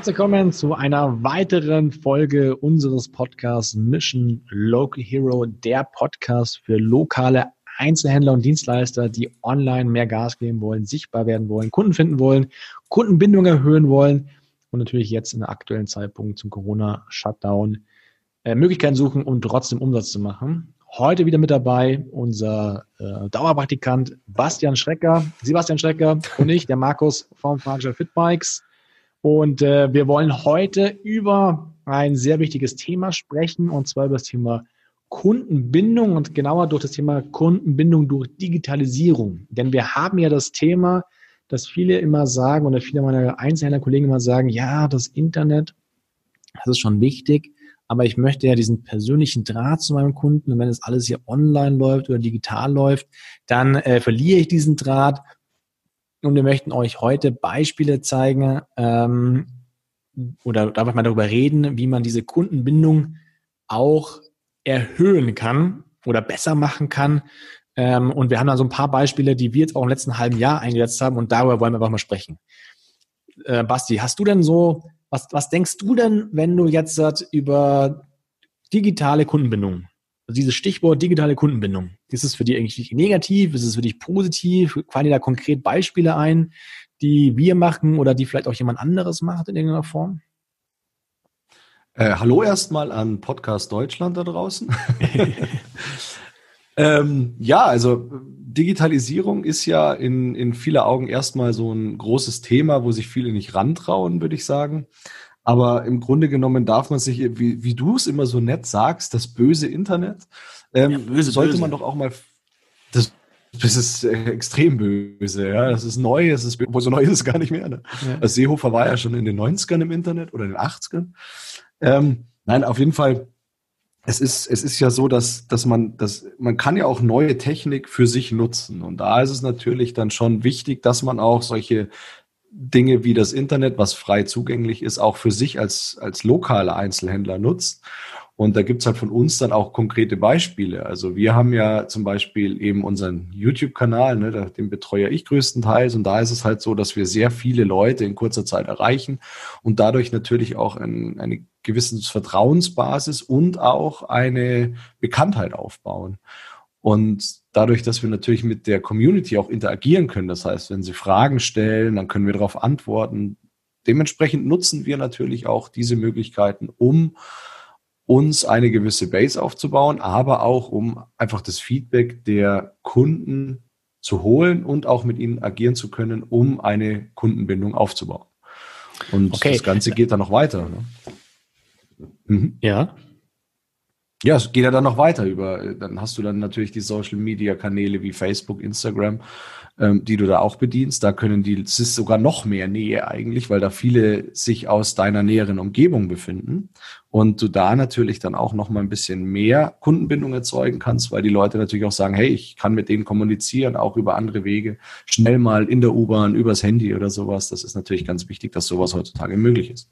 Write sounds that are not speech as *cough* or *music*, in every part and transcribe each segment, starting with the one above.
Herzlich willkommen zu einer weiteren Folge unseres Podcasts Mission Local Hero, der Podcast für lokale Einzelhändler und Dienstleister, die online mehr Gas geben wollen, sichtbar werden wollen, Kunden finden wollen, Kundenbindung erhöhen wollen und natürlich jetzt in der aktuellen Zeitpunkt zum Corona-Shutdown äh, Möglichkeiten suchen, um trotzdem Umsatz zu machen. Heute wieder mit dabei unser äh, Dauerpraktikant Bastian Schrecker, Sebastian Schrecker und ich, der Markus vom Fahrgestellt Fitbikes. Und äh, wir wollen heute über ein sehr wichtiges Thema sprechen, und zwar über das Thema Kundenbindung und genauer durch das Thema Kundenbindung durch Digitalisierung. Denn wir haben ja das Thema, dass viele immer sagen oder viele meiner Einzelhändlerkollegen immer sagen, ja, das Internet, das ist schon wichtig, aber ich möchte ja diesen persönlichen Draht zu meinem Kunden und wenn es alles hier online läuft oder digital läuft, dann äh, verliere ich diesen Draht und wir möchten euch heute Beispiele zeigen ähm, oder darf ich mal darüber reden, wie man diese Kundenbindung auch erhöhen kann oder besser machen kann. Ähm, und wir haben da so ein paar Beispiele, die wir jetzt auch im letzten halben Jahr eingesetzt haben und darüber wollen wir einfach mal sprechen. Äh, Basti, hast du denn so, was, was denkst du denn, wenn du jetzt über digitale Kundenbindung also dieses Stichwort digitale Kundenbindung, ist es für dich eigentlich negativ? Ist es für dich positiv? Fallen dir da konkret Beispiele ein, die wir machen oder die vielleicht auch jemand anderes macht in irgendeiner Form? Äh, hallo erstmal an Podcast Deutschland da draußen. *laughs* ähm, ja, also Digitalisierung ist ja in, in vieler Augen erstmal so ein großes Thema, wo sich viele nicht rantrauen, würde ich sagen. Aber im Grunde genommen darf man sich, wie, wie du es immer so nett sagst, das böse Internet, ähm, ja, böse, sollte böse. man doch auch mal, das, das ist äh, extrem böse, ja, das ist neu, das ist, wo so neu ist es gar nicht mehr. Ne? Ja. Also Seehofer war ja schon in den 90ern im Internet oder in den 80ern. Ähm, nein, auf jeden Fall, es ist, es ist ja so, dass, dass man, dass man kann ja auch neue Technik für sich nutzen. Und da ist es natürlich dann schon wichtig, dass man auch solche Dinge wie das Internet, was frei zugänglich ist, auch für sich als, als lokale Einzelhändler nutzt. Und da gibt's halt von uns dann auch konkrete Beispiele. Also wir haben ja zum Beispiel eben unseren YouTube-Kanal, ne, den betreue ich größtenteils. Und da ist es halt so, dass wir sehr viele Leute in kurzer Zeit erreichen und dadurch natürlich auch ein, eine gewisse Vertrauensbasis und auch eine Bekanntheit aufbauen. Und dadurch, dass wir natürlich mit der Community auch interagieren können, das heißt, wenn sie Fragen stellen, dann können wir darauf antworten. Dementsprechend nutzen wir natürlich auch diese Möglichkeiten, um uns eine gewisse Base aufzubauen, aber auch um einfach das Feedback der Kunden zu holen und auch mit ihnen agieren zu können, um eine Kundenbindung aufzubauen. Und okay. das Ganze geht dann noch weiter. Ne? Mhm. Ja. Ja, es geht ja dann noch weiter über, dann hast du dann natürlich die Social Media Kanäle wie Facebook, Instagram, ähm, die du da auch bedienst. Da können die, es ist sogar noch mehr Nähe eigentlich, weil da viele sich aus deiner näheren Umgebung befinden und du da natürlich dann auch noch mal ein bisschen mehr Kundenbindung erzeugen kannst, weil die Leute natürlich auch sagen, hey, ich kann mit denen kommunizieren, auch über andere Wege, schnell mal in der U-Bahn, übers Handy oder sowas. Das ist natürlich ganz wichtig, dass sowas heutzutage möglich ist.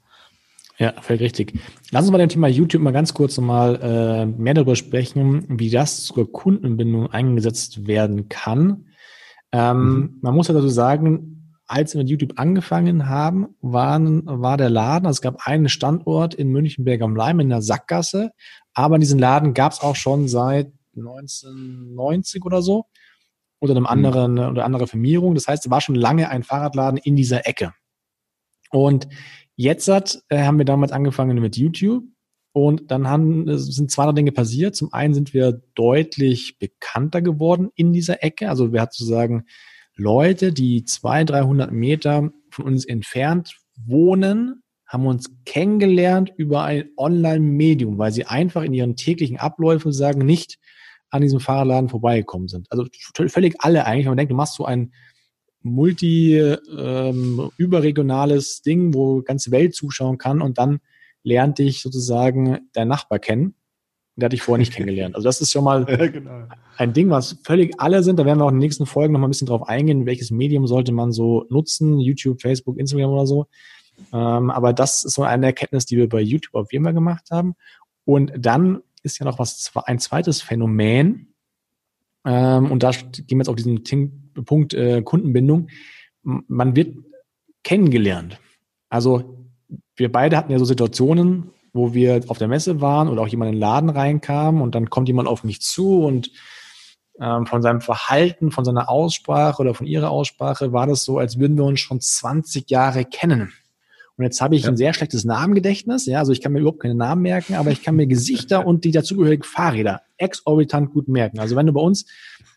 Ja, völlig richtig. Lass uns bei dem Thema YouTube mal ganz kurz nochmal äh, mehr darüber sprechen, wie das zur Kundenbindung eingesetzt werden kann. Ähm, mhm. Man muss ja dazu sagen, als wir mit YouTube angefangen haben, waren, war der Laden, also es gab einen Standort in Münchenberg am Leim in der Sackgasse, aber diesen Laden gab es auch schon seit 1990 oder so unter einem mhm. anderen mhm. oder andere Firmierung. Das heißt, es war schon lange ein Fahrradladen in dieser Ecke. Und Jetzt hat, äh, haben wir damals angefangen mit YouTube und dann haben, äh, sind zwei Dinge passiert. Zum einen sind wir deutlich bekannter geworden in dieser Ecke. Also wir hatten sozusagen Leute, die zwei, 300 Meter von uns entfernt wohnen, haben uns kennengelernt über ein Online-Medium, weil sie einfach in ihren täglichen Abläufen sagen, nicht an diesem Fahrradladen vorbeigekommen sind. Also völlig alle eigentlich. Wenn man denkt, du machst so ein multi ähm, überregionales Ding, wo ganze Welt zuschauen kann und dann lernt dich sozusagen dein Nachbar kennen. Der hat dich vorher nicht *laughs* kennengelernt. Also das ist schon mal *laughs* ja, genau. ein Ding, was völlig alle sind. Da werden wir auch in den nächsten Folgen noch mal ein bisschen drauf eingehen, welches Medium sollte man so nutzen, YouTube, Facebook, Instagram oder so. Ähm, aber das ist so eine Erkenntnis, die wir bei YouTube auf jeden Fall gemacht haben. Und dann ist ja noch was, ein zweites Phänomen, ähm, und da gehen wir jetzt auf diesen Punkt äh, Kundenbindung. Man wird kennengelernt. Also wir beide hatten ja so Situationen, wo wir auf der Messe waren oder auch jemand in den Laden reinkam und dann kommt jemand auf mich zu und ähm, von seinem Verhalten, von seiner Aussprache oder von ihrer Aussprache war das so, als würden wir uns schon 20 Jahre kennen. Und jetzt habe ich ja. ein sehr schlechtes Namengedächtnis, ja, also ich kann mir überhaupt keine Namen merken, aber ich kann mir Gesichter *laughs* und die dazugehörigen Fahrräder exorbitant gut merken. Also wenn du bei uns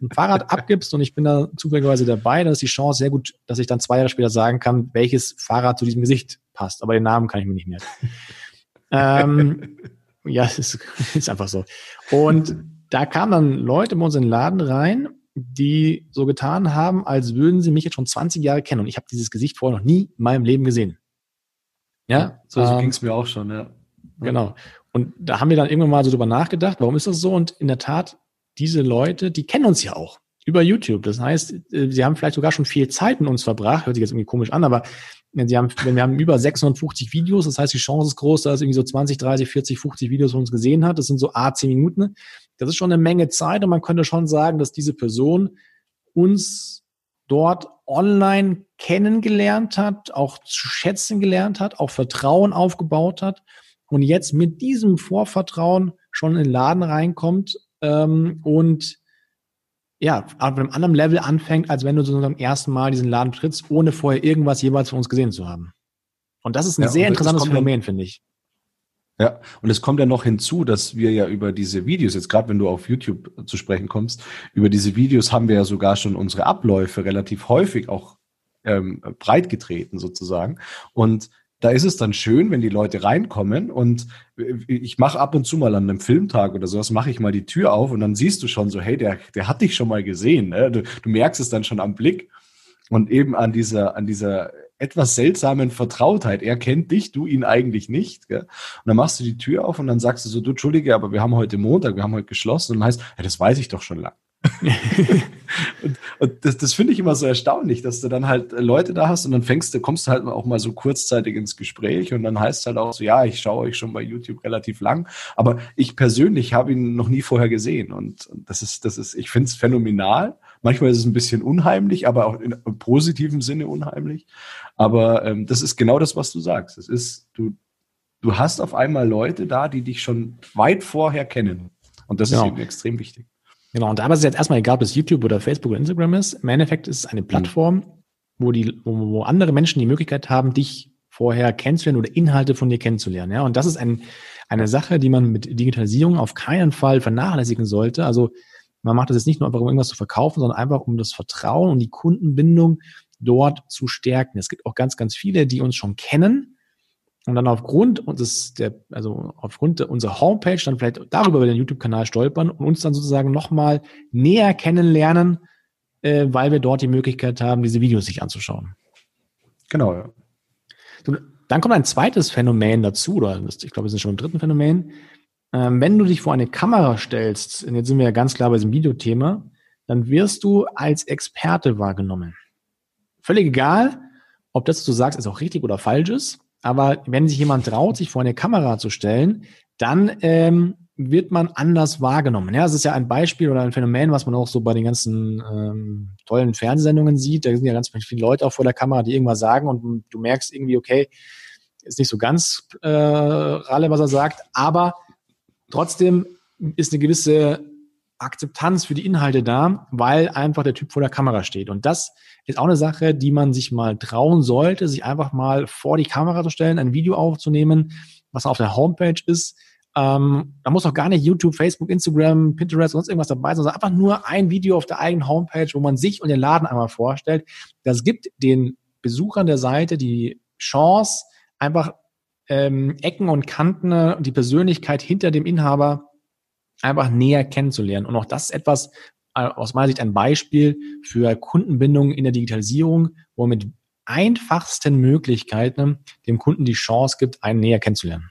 ein Fahrrad abgibst und ich bin da zufälligerweise dabei, dann ist die Chance sehr gut, dass ich dann zwei Jahre später sagen kann, welches Fahrrad zu diesem Gesicht passt. Aber den Namen kann ich mir nicht merken. *laughs* ähm, ja, es ist, *laughs* ist einfach so. Und da kamen dann Leute bei uns in den Laden rein, die so getan haben, als würden sie mich jetzt schon 20 Jahre kennen. Und ich habe dieses Gesicht vorher noch nie in meinem Leben gesehen. Ja, so, so ähm, ging es mir auch schon, ja. Genau. Und da haben wir dann irgendwann mal so drüber nachgedacht, warum ist das so? Und in der Tat, diese Leute, die kennen uns ja auch über YouTube. Das heißt, äh, sie haben vielleicht sogar schon viel Zeit mit uns verbracht. Hört sich jetzt irgendwie komisch an, aber sie haben, wenn wir haben über 650 Videos, das heißt, die Chance ist groß, dass irgendwie so 20, 30, 40, 50 Videos von uns gesehen hat. Das sind so A, 10 Minuten. Das ist schon eine Menge Zeit und man könnte schon sagen, dass diese Person uns dort online kennengelernt hat, auch zu schätzen gelernt hat, auch Vertrauen aufgebaut hat und jetzt mit diesem Vorvertrauen schon in den Laden reinkommt ähm, und ja, auf einem anderen Level anfängt, als wenn du so zum ersten Mal diesen Laden trittst, ohne vorher irgendwas jeweils von uns gesehen zu haben. Und das ist ein ja, sehr interessantes Phänomen, finde ich. Ja, und es kommt ja noch hinzu, dass wir ja über diese Videos, jetzt gerade wenn du auf YouTube zu sprechen kommst, über diese Videos haben wir ja sogar schon unsere Abläufe relativ häufig auch ähm, breit getreten sozusagen. Und da ist es dann schön, wenn die Leute reinkommen und ich mache ab und zu mal an einem Filmtag oder sowas, mache ich mal die Tür auf und dann siehst du schon so, hey, der, der hat dich schon mal gesehen. Ne? Du, du merkst es dann schon am Blick und eben an dieser, an dieser etwas seltsamen Vertrautheit. Er kennt dich, du ihn eigentlich nicht. Gell? Und dann machst du die Tür auf und dann sagst du so, du Entschuldige, aber wir haben heute Montag, wir haben heute geschlossen. Und dann heißt, ja, das weiß ich doch schon lang. Und, und, das, das finde ich immer so erstaunlich, dass du dann halt Leute da hast und dann fängst du, kommst du halt auch mal so kurzzeitig ins Gespräch und dann heißt es halt auch so, ja, ich schaue euch schon bei YouTube relativ lang, aber ich persönlich habe ihn noch nie vorher gesehen und, und das ist, das ist, ich finde es phänomenal. Manchmal ist es ein bisschen unheimlich, aber auch in, in positiven Sinne unheimlich. Aber ähm, das ist genau das, was du sagst. Es ist, du, du hast auf einmal Leute da, die dich schon weit vorher kennen. Und das genau. ist eben extrem wichtig. Genau, und da ist es jetzt erstmal egal, ob es YouTube oder Facebook oder Instagram ist. Im Endeffekt ist es eine Plattform, wo, die, wo andere Menschen die Möglichkeit haben, dich vorher kennenzulernen oder Inhalte von dir kennenzulernen. Ja, und das ist ein, eine Sache, die man mit Digitalisierung auf keinen Fall vernachlässigen sollte. Also man macht das jetzt nicht nur einfach, um irgendwas zu verkaufen, sondern einfach, um das Vertrauen und die Kundenbindung dort zu stärken. Es gibt auch ganz, ganz viele, die uns schon kennen, und dann aufgrund unseres, der, also aufgrund unserer Homepage dann vielleicht darüber über den YouTube-Kanal stolpern und uns dann sozusagen nochmal näher kennenlernen, äh, weil wir dort die Möglichkeit haben, diese Videos sich anzuschauen. Genau, ja. Dann kommt ein zweites Phänomen dazu, oder ich glaube, wir sind schon im dritten Phänomen. Ähm, wenn du dich vor eine Kamera stellst, und jetzt sind wir ja ganz klar bei diesem Videothema, dann wirst du als Experte wahrgenommen. Völlig egal, ob das, was du sagst, ist auch richtig oder falsch ist. Aber wenn sich jemand traut, sich vor eine Kamera zu stellen, dann ähm, wird man anders wahrgenommen. Ja, es ist ja ein Beispiel oder ein Phänomen, was man auch so bei den ganzen ähm, tollen Fernsehsendungen sieht. Da sind ja ganz viele Leute auch vor der Kamera, die irgendwas sagen und du merkst irgendwie, okay, ist nicht so ganz äh, Ralle, was er sagt, aber trotzdem ist eine gewisse Akzeptanz für die Inhalte da, weil einfach der Typ vor der Kamera steht. Und das ist auch eine Sache, die man sich mal trauen sollte, sich einfach mal vor die Kamera zu stellen, ein Video aufzunehmen, was auf der Homepage ist. Ähm, da muss auch gar nicht YouTube, Facebook, Instagram, Pinterest, sonst irgendwas dabei sein, sondern einfach nur ein Video auf der eigenen Homepage, wo man sich und den Laden einmal vorstellt. Das gibt den Besuchern der Seite die Chance, einfach ähm, Ecken und Kanten und die Persönlichkeit hinter dem Inhaber einfach näher kennenzulernen. Und auch das ist etwas, äh, aus meiner Sicht ein Beispiel für Kundenbindung in der Digitalisierung, wo man mit einfachsten Möglichkeiten dem Kunden die Chance gibt, einen näher kennenzulernen.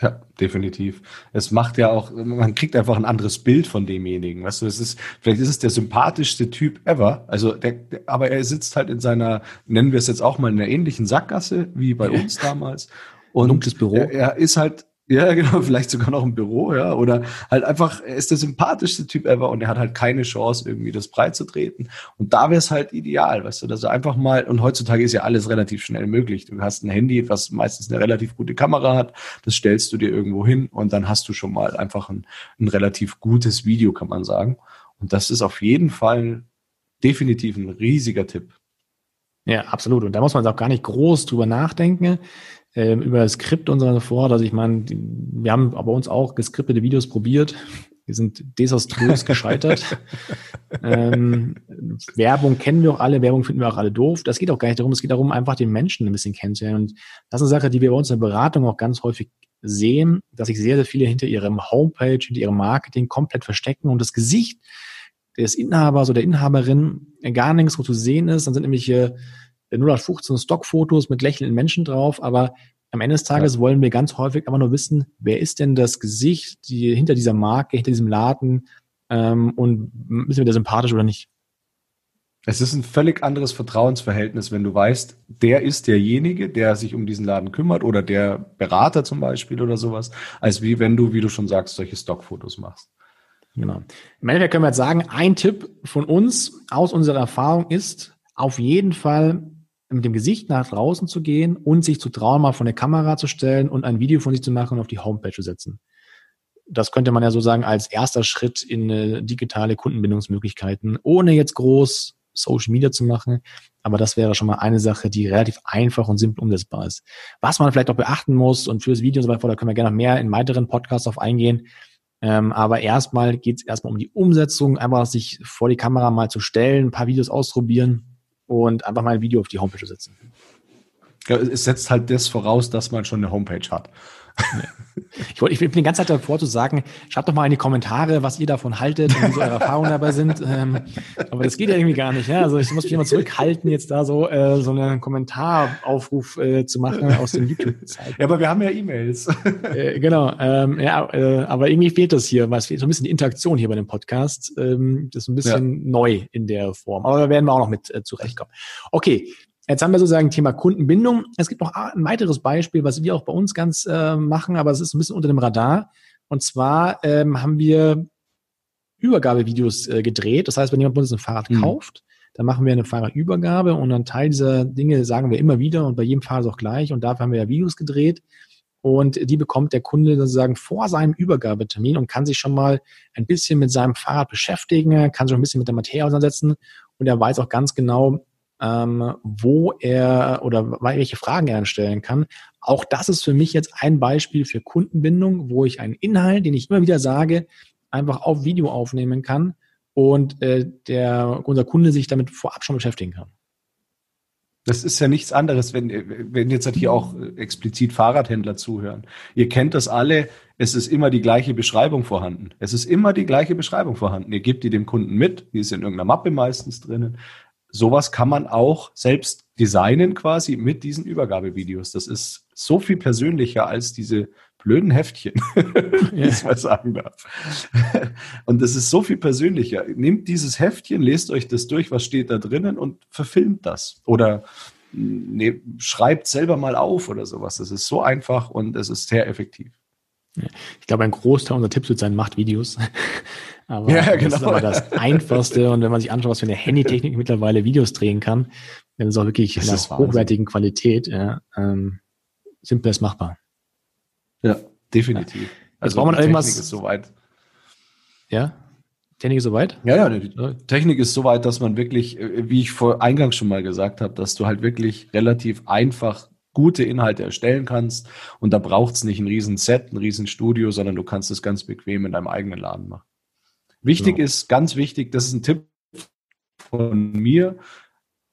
Ja, definitiv. Es macht ja auch, man kriegt einfach ein anderes Bild von demjenigen. Weißt du, es ist, vielleicht ist es der sympathischste Typ ever. Also, der, der, aber er sitzt halt in seiner, nennen wir es jetzt auch mal in einer ähnlichen Sackgasse wie bei uns damals. Und Dunkles Büro. Er, er ist halt Ja, genau, vielleicht sogar noch im Büro, ja. Oder halt einfach, er ist der sympathischste Typ ever und er hat halt keine Chance, irgendwie das breit zu treten. Und da wäre es halt ideal, weißt du, dass er einfach mal, und heutzutage ist ja alles relativ schnell möglich. Du hast ein Handy, was meistens eine relativ gute Kamera hat, das stellst du dir irgendwo hin und dann hast du schon mal einfach ein, ein relativ gutes Video, kann man sagen. Und das ist auf jeden Fall definitiv ein riesiger Tipp. Ja, absolut. Und da muss man auch gar nicht groß drüber nachdenken ähm, über das Skript und so fort. Also ich meine, wir haben bei uns auch geskriptete Videos probiert. Wir sind desaströs *laughs* gescheitert. ähm, Werbung kennen wir auch alle, Werbung finden wir auch alle doof. Das geht auch gar nicht darum, es geht darum, einfach den Menschen ein bisschen kennenzulernen. Und das ist eine Sache, die wir bei uns in der Beratung auch ganz häufig sehen, dass sich sehr, sehr viele hinter ihrem Homepage, hinter ihrem Marketing komplett verstecken und das Gesicht des Inhabers oder der Inhaberin gar nichts wo zu sehen ist. Dann sind nämlich hier 0815 Stockfotos mit lächelnden Menschen drauf, aber am Ende des Tages ja. wollen wir ganz häufig aber nur wissen, wer ist denn das Gesicht die, hinter dieser Marke, hinter diesem Laden ähm, und ist mir der sympathisch oder nicht? Es ist ein völlig anderes Vertrauensverhältnis, wenn du weißt, der ist derjenige, der sich um diesen Laden kümmert oder der Berater zum Beispiel oder sowas, als wie wenn du, wie du schon sagst, solche Stockfotos machst. Genau. Im Endeffekt können wir jetzt sagen, ein Tipp von uns aus unserer Erfahrung ist, auf jeden Fall mit dem Gesicht nach draußen zu gehen und sich zu trauen, mal von der Kamera zu stellen und ein Video von sich zu machen und auf die Homepage zu setzen. Das könnte man ja so sagen als erster Schritt in digitale Kundenbindungsmöglichkeiten, ohne jetzt groß Social Media zu machen. Aber das wäre schon mal eine Sache, die relativ einfach und simpel umsetzbar ist. Was man vielleicht auch beachten muss und fürs Video und so weiter, da können wir gerne noch mehr in weiteren Podcasts auf eingehen. Ähm, aber erstmal geht es erstmal um die Umsetzung, einfach sich vor die Kamera mal zu stellen, ein paar Videos ausprobieren und einfach mal ein Video auf die Homepage setzen. Ja, es setzt halt das voraus, dass man schon eine Homepage hat. Ich, wollte, ich bin die ganze Zeit davor zu sagen, schreibt doch mal in die Kommentare, was ihr davon haltet und wie so eure Erfahrungen dabei sind. Ähm, aber das geht ja irgendwie gar nicht. Ja? Also ich muss mich immer zurückhalten, jetzt da so, äh, so einen Kommentaraufruf äh, zu machen aus dem YouTube-Zeit. Ja, aber wir haben ja E-Mails. Äh, genau. Ähm, ja, äh, aber irgendwie fehlt das hier, weil es fehlt so ein bisschen die Interaktion hier bei dem Podcast. Ähm, das ist ein bisschen ja. neu in der Form. Aber da werden wir auch noch mit äh, zurechtkommen. Okay, Jetzt haben wir sozusagen Thema Kundenbindung. Es gibt noch ein weiteres Beispiel, was wir auch bei uns ganz äh, machen, aber es ist ein bisschen unter dem Radar. Und zwar ähm, haben wir Übergabevideos äh, gedreht. Das heißt, wenn jemand bei uns ein Fahrrad mhm. kauft, dann machen wir eine Fahrradübergabe und einen Teil dieser Dinge sagen wir immer wieder und bei jedem Fahrrad auch gleich. Und dafür haben wir ja Videos gedreht. Und die bekommt der Kunde sozusagen vor seinem Übergabetermin und kann sich schon mal ein bisschen mit seinem Fahrrad beschäftigen, kann sich ein bisschen mit der Materie auseinandersetzen und er weiß auch ganz genau, ähm, wo er oder welche Fragen er dann stellen kann. Auch das ist für mich jetzt ein Beispiel für Kundenbindung, wo ich einen Inhalt, den ich immer wieder sage, einfach auf Video aufnehmen kann und äh, der, unser Kunde sich damit vorab schon beschäftigen kann. Das ist ja nichts anderes, wenn, wenn jetzt halt hier auch explizit Fahrradhändler zuhören. Ihr kennt das alle, es ist immer die gleiche Beschreibung vorhanden. Es ist immer die gleiche Beschreibung vorhanden. Ihr gebt die dem Kunden mit, die ist in irgendeiner Mappe meistens drinnen sowas kann man auch selbst designen quasi mit diesen Übergabevideos. Das ist so viel persönlicher als diese blöden Heftchen, *laughs* wenn ich mal sagen darf. Und das ist so viel persönlicher. Nehmt dieses Heftchen, lest euch das durch, was steht da drinnen und verfilmt das. Oder ne, schreibt selber mal auf oder sowas. Das ist so einfach und es ist sehr effektiv. Ich glaube, ein Großteil unserer Tipps wird sein, macht Videos. *laughs* Aber ja, genau. das ist aber das Einfachste. Und wenn man sich anschaut, was für eine Handytechnik mittlerweile Videos drehen kann, dann ist auch wirklich das in einer hochwertigen Qualität. Ja, ähm, simpel ist machbar. Ja, definitiv. Ja. Also braucht man irgendwas. Technik ist soweit. Ja? Technik ist soweit? Ja, ja, die Technik ist soweit, dass man wirklich, äh, wie ich vor eingangs schon mal gesagt habe, dass du halt wirklich relativ einfach gute Inhalte erstellen kannst. Und da braucht es nicht ein riesen Set, ein riesen Studio, sondern du kannst es ganz bequem in deinem eigenen Laden machen. Wichtig genau. ist, ganz wichtig, das ist ein Tipp von mir,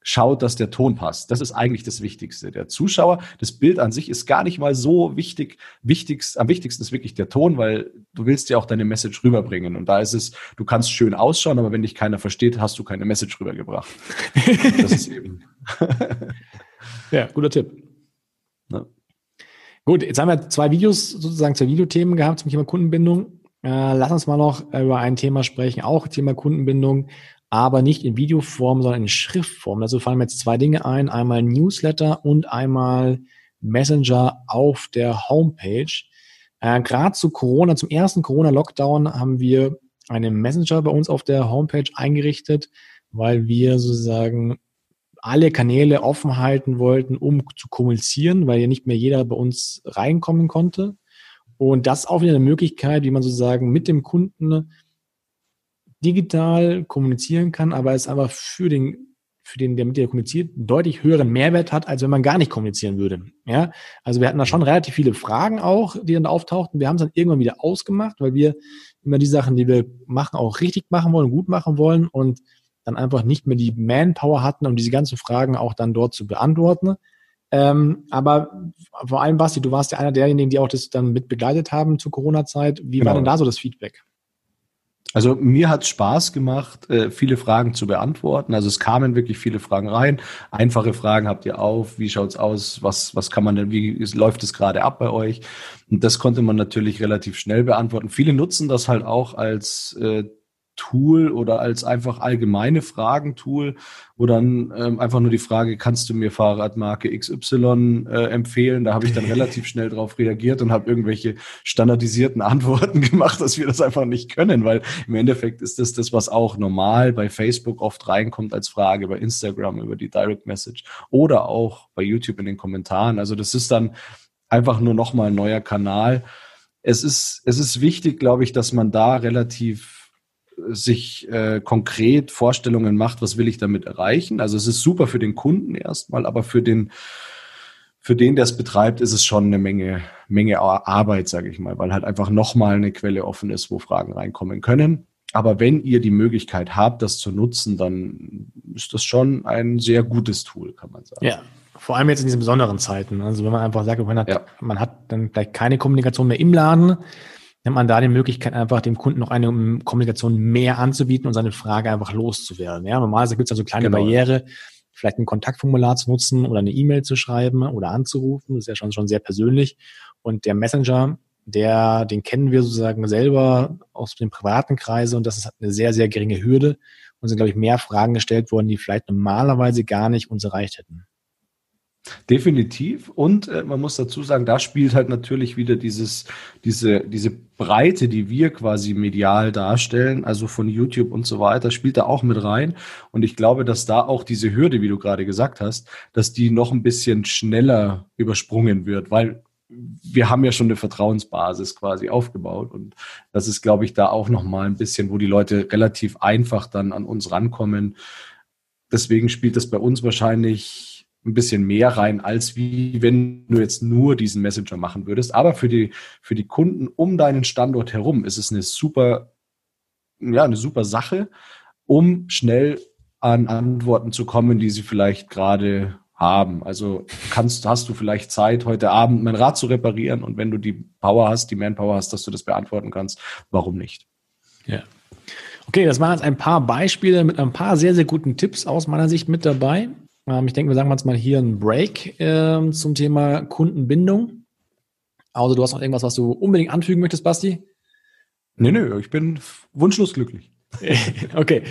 schaut, dass der Ton passt. Das ist eigentlich das Wichtigste. Der Zuschauer, das Bild an sich ist gar nicht mal so wichtig. Wichtigst, am wichtigsten ist wirklich der Ton, weil du willst ja auch deine Message rüberbringen. Und da ist es, du kannst schön ausschauen, aber wenn dich keiner versteht, hast du keine Message rübergebracht. *laughs* das ist eben. ja, guter Tipp. Gut, jetzt haben wir zwei Videos, sozusagen zwei Videothemen gehabt zum Thema Kundenbindung. Äh, lass uns mal noch über ein Thema sprechen, auch Thema Kundenbindung, aber nicht in Videoform, sondern in Schriftform. Dazu fallen mir jetzt zwei Dinge ein. Einmal Newsletter und einmal Messenger auf der Homepage. Äh, Gerade zu Corona, zum ersten Corona-Lockdown haben wir einen Messenger bei uns auf der Homepage eingerichtet, weil wir sozusagen alle Kanäle offen halten wollten, um zu kommunizieren, weil ja nicht mehr jeder bei uns reinkommen konnte. Und das auch wieder eine Möglichkeit, wie man sozusagen mit dem Kunden digital kommunizieren kann, aber es einfach für den für den, der mit dir kommuniziert, einen deutlich höheren Mehrwert hat, als wenn man gar nicht kommunizieren würde. Ja, also wir hatten da schon relativ viele Fragen auch, die dann auftauchten. Wir haben es dann irgendwann wieder ausgemacht, weil wir immer die Sachen, die wir machen, auch richtig machen wollen, gut machen wollen und dann einfach nicht mehr die Manpower hatten, um diese ganzen Fragen auch dann dort zu beantworten. Ähm, aber vor allem, Basti, du warst ja einer derjenigen, die auch das dann mit begleitet haben zur Corona-Zeit. Wie genau. war denn da so das Feedback? Also mir hat Spaß gemacht, äh, viele Fragen zu beantworten. Also es kamen wirklich viele Fragen rein. Einfache Fragen habt ihr auf. Wie schaut's aus? Was, was kann man denn, wie läuft es gerade ab bei euch? Und das konnte man natürlich relativ schnell beantworten. Viele nutzen das halt auch als äh, Tool oder als einfach allgemeine Fragentool, wo dann ähm, einfach nur die Frage, kannst du mir Fahrradmarke XY äh, empfehlen? Da habe ich dann *laughs* relativ schnell darauf reagiert und habe irgendwelche standardisierten *laughs* Antworten gemacht, dass wir das einfach nicht können, weil im Endeffekt ist das das, was auch normal bei Facebook oft reinkommt als Frage, bei Instagram über die Direct Message oder auch bei YouTube in den Kommentaren. Also das ist dann einfach nur nochmal ein neuer Kanal. Es ist, es ist wichtig, glaube ich, dass man da relativ sich äh, konkret Vorstellungen macht, was will ich damit erreichen. Also es ist super für den Kunden erstmal, aber für den für den, der es betreibt, ist es schon eine Menge, Menge Arbeit, sage ich mal, weil halt einfach nochmal eine Quelle offen ist, wo Fragen reinkommen können. Aber wenn ihr die Möglichkeit habt, das zu nutzen, dann ist das schon ein sehr gutes Tool, kann man sagen. Ja, vor allem jetzt in diesen besonderen Zeiten. Also wenn man einfach sagt, man hat, ja. man hat dann vielleicht keine Kommunikation mehr im Laden, nimmt man da die Möglichkeit, einfach dem Kunden noch eine Kommunikation mehr anzubieten und seine Frage einfach loszuwerden. Ja, normalerweise gibt es also kleine genau. Barriere, vielleicht ein Kontaktformular zu nutzen oder eine E-Mail zu schreiben oder anzurufen. Das ist ja schon, schon sehr persönlich. Und der Messenger, der, den kennen wir sozusagen selber aus dem privaten Kreise und das ist eine sehr, sehr geringe Hürde. Und sind, glaube ich, mehr Fragen gestellt worden, die vielleicht normalerweise gar nicht uns erreicht hätten. Definitiv. Und äh, man muss dazu sagen, da spielt halt natürlich wieder dieses, diese, diese Breite, die wir quasi medial darstellen, also von YouTube und so weiter, spielt da auch mit rein. Und ich glaube, dass da auch diese Hürde, wie du gerade gesagt hast, dass die noch ein bisschen schneller übersprungen wird, weil wir haben ja schon eine Vertrauensbasis quasi aufgebaut. Und das ist, glaube ich, da auch nochmal ein bisschen, wo die Leute relativ einfach dann an uns rankommen. Deswegen spielt das bei uns wahrscheinlich ein bisschen mehr rein, als wie wenn du jetzt nur diesen Messenger machen würdest. Aber für die, für die Kunden um deinen Standort herum ist es eine super, ja, eine super Sache, um schnell an Antworten zu kommen, die sie vielleicht gerade haben. Also kannst, hast du vielleicht Zeit, heute Abend mein Rad zu reparieren und wenn du die Power hast, die Manpower hast, dass du das beantworten kannst, warum nicht? Ja. Okay, das waren jetzt ein paar Beispiele mit ein paar sehr, sehr guten Tipps aus meiner Sicht mit dabei. Ähm, ich denke, wir sagen jetzt mal hier einen Break äh, zum Thema Kundenbindung. Also du hast noch irgendwas, was du unbedingt anfügen möchtest, Basti? Nee, nee, ich bin wunschlos glücklich. *laughs* okay.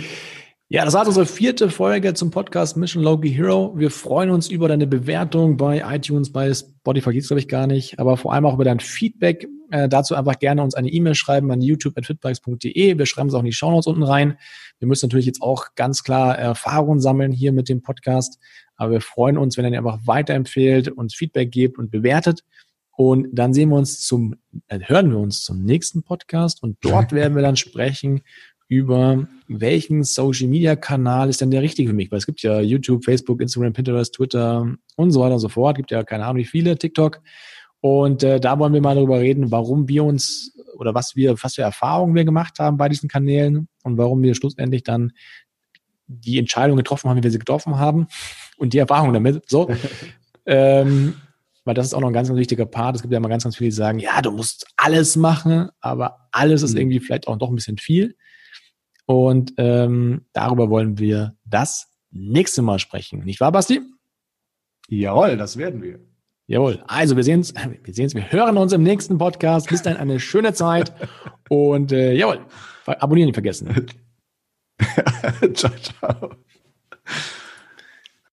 Ja, das war unsere vierte Folge zum Podcast Mission Logi Hero. Wir freuen uns über deine Bewertung bei iTunes, bei Spotify geht's glaube ich gar nicht, aber vor allem auch über dein Feedback. Äh, dazu einfach gerne uns eine E-Mail schreiben an youtube.fitbikes.de. Wir schreiben es auch in die Shownotes unten rein. Wir müssen natürlich jetzt auch ganz klar Erfahrungen sammeln hier mit dem Podcast, aber wir freuen uns, wenn ihr einfach weiterempfehlt, uns Feedback gebt und bewertet. Und dann sehen wir uns zum, äh, hören wir uns zum nächsten Podcast und dort *laughs* werden wir dann sprechen über welchen Social Media Kanal ist denn der richtige für mich? Weil es gibt ja YouTube, Facebook, Instagram, Pinterest, Twitter und so weiter und so fort. Gibt ja keine Ahnung wie viele, TikTok. Und äh, da wollen wir mal darüber reden, warum wir uns oder was wir, was für Erfahrungen wir gemacht haben bei diesen Kanälen und warum wir schlussendlich dann die Entscheidung getroffen haben, wie wir sie getroffen haben und die Erfahrung damit. So. *laughs* ähm, weil das ist auch noch ein ganz, ganz wichtiger Part. Es gibt ja immer ganz, ganz viele, die sagen, ja, du musst alles machen, aber alles ist mhm. irgendwie vielleicht auch doch ein bisschen viel. Und ähm, darüber wollen wir das nächste Mal sprechen. Nicht wahr, Basti? Jawohl, das werden wir. Jawohl. Also wir sehen uns, wir sehen uns, wir hören uns im nächsten Podcast. Bis dann eine schöne Zeit. Und äh, jawohl, abonnieren nicht vergessen. *laughs* ciao, ciao.